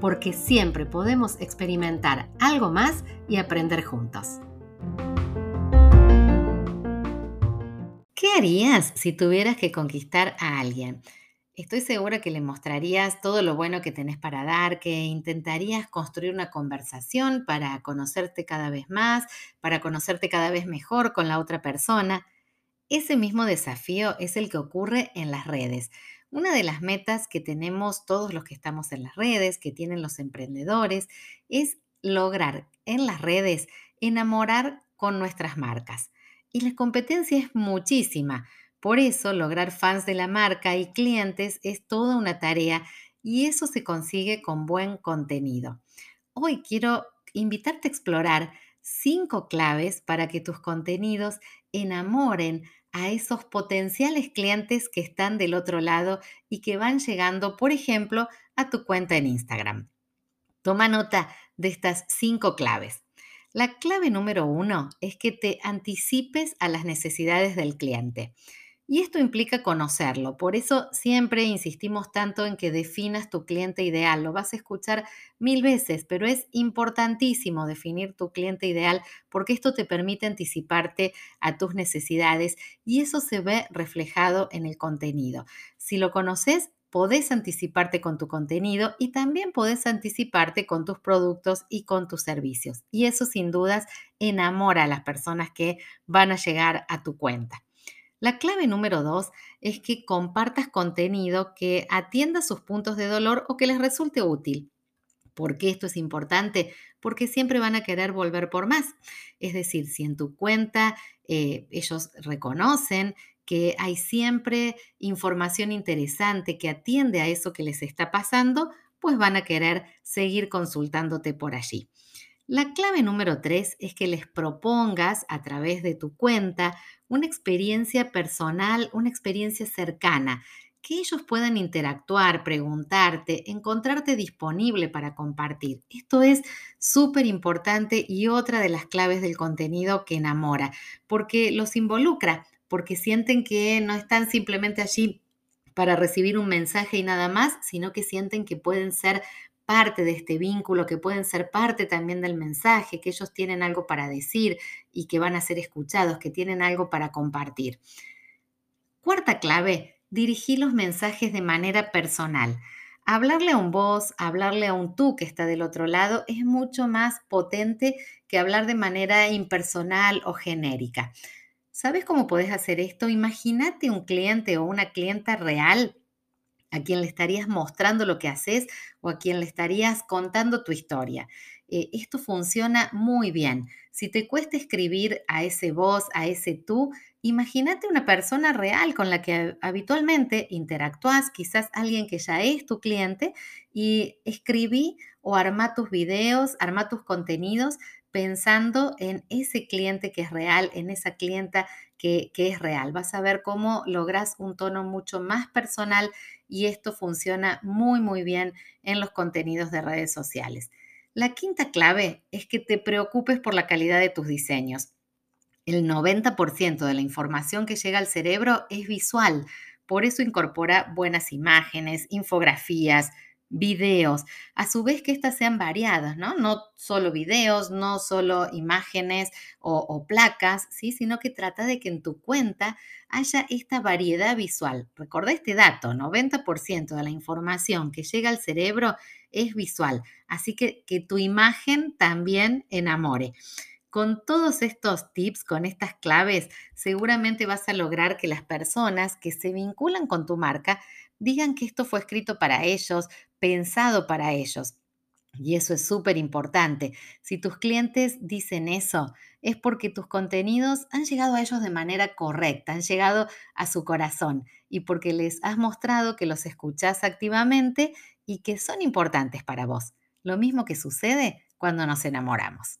porque siempre podemos experimentar algo más y aprender juntos. ¿Qué harías si tuvieras que conquistar a alguien? Estoy segura que le mostrarías todo lo bueno que tenés para dar, que intentarías construir una conversación para conocerte cada vez más, para conocerte cada vez mejor con la otra persona. Ese mismo desafío es el que ocurre en las redes. Una de las metas que tenemos todos los que estamos en las redes, que tienen los emprendedores, es lograr en las redes enamorar con nuestras marcas. Y la competencia es muchísima. Por eso lograr fans de la marca y clientes es toda una tarea y eso se consigue con buen contenido. Hoy quiero invitarte a explorar cinco claves para que tus contenidos enamoren a esos potenciales clientes que están del otro lado y que van llegando, por ejemplo, a tu cuenta en Instagram. Toma nota de estas cinco claves. La clave número uno es que te anticipes a las necesidades del cliente. Y esto implica conocerlo. Por eso siempre insistimos tanto en que definas tu cliente ideal. Lo vas a escuchar mil veces, pero es importantísimo definir tu cliente ideal porque esto te permite anticiparte a tus necesidades y eso se ve reflejado en el contenido. Si lo conoces, podés anticiparte con tu contenido y también podés anticiparte con tus productos y con tus servicios. Y eso sin dudas enamora a las personas que van a llegar a tu cuenta. La clave número dos es que compartas contenido que atienda sus puntos de dolor o que les resulte útil. ¿Por qué esto es importante? Porque siempre van a querer volver por más. Es decir, si en tu cuenta eh, ellos reconocen que hay siempre información interesante que atiende a eso que les está pasando, pues van a querer seguir consultándote por allí. La clave número tres es que les propongas a través de tu cuenta una experiencia personal, una experiencia cercana, que ellos puedan interactuar, preguntarte, encontrarte disponible para compartir. Esto es súper importante y otra de las claves del contenido que enamora, porque los involucra porque sienten que no están simplemente allí para recibir un mensaje y nada más, sino que sienten que pueden ser parte de este vínculo, que pueden ser parte también del mensaje, que ellos tienen algo para decir y que van a ser escuchados, que tienen algo para compartir. Cuarta clave, dirigir los mensajes de manera personal. Hablarle a un vos, hablarle a un tú que está del otro lado es mucho más potente que hablar de manera impersonal o genérica. ¿Sabes cómo podés hacer esto? Imagínate un cliente o una clienta real a quien le estarías mostrando lo que haces o a quien le estarías contando tu historia. Eh, esto funciona muy bien. Si te cuesta escribir a ese vos, a ese tú, imagínate una persona real con la que habitualmente interactúas, quizás alguien que ya es tu cliente, y escribí o arma tus videos, arma tus contenidos pensando en ese cliente que es real, en esa clienta que, es real. Vas a ver cómo logras un tono mucho más personal y esto funciona muy, muy bien en los contenidos de redes sociales. La quinta clave es que te preocupes por la calidad de tus diseños. El 90% de la información que llega al cerebro es visual, por eso incorpora buenas imágenes, infografías, videos, a su vez que éstas sean variadas, ¿no? No solo videos, no solo imágenes o, placas, ¿sí? Sino que trata de que en tu cuenta haya esta variedad visual. Recuerda este dato, 90% de la información que llega al cerebro es visual, así que que tu imagen también enamore. Con todos estos tips, con estas claves, seguramente vas a lograr que las personas que se vinculan con tu marca digan que esto fue escrito para ellos, pensado para ellos. Y eso es súper importante. Si tus clientes dicen eso, es porque tus contenidos han llegado a ellos de manera correcta, han llegado a su corazón y porque les has mostrado que los escuchás activamente y que son importantes para vos. Lo mismo que sucede cuando nos enamoramos.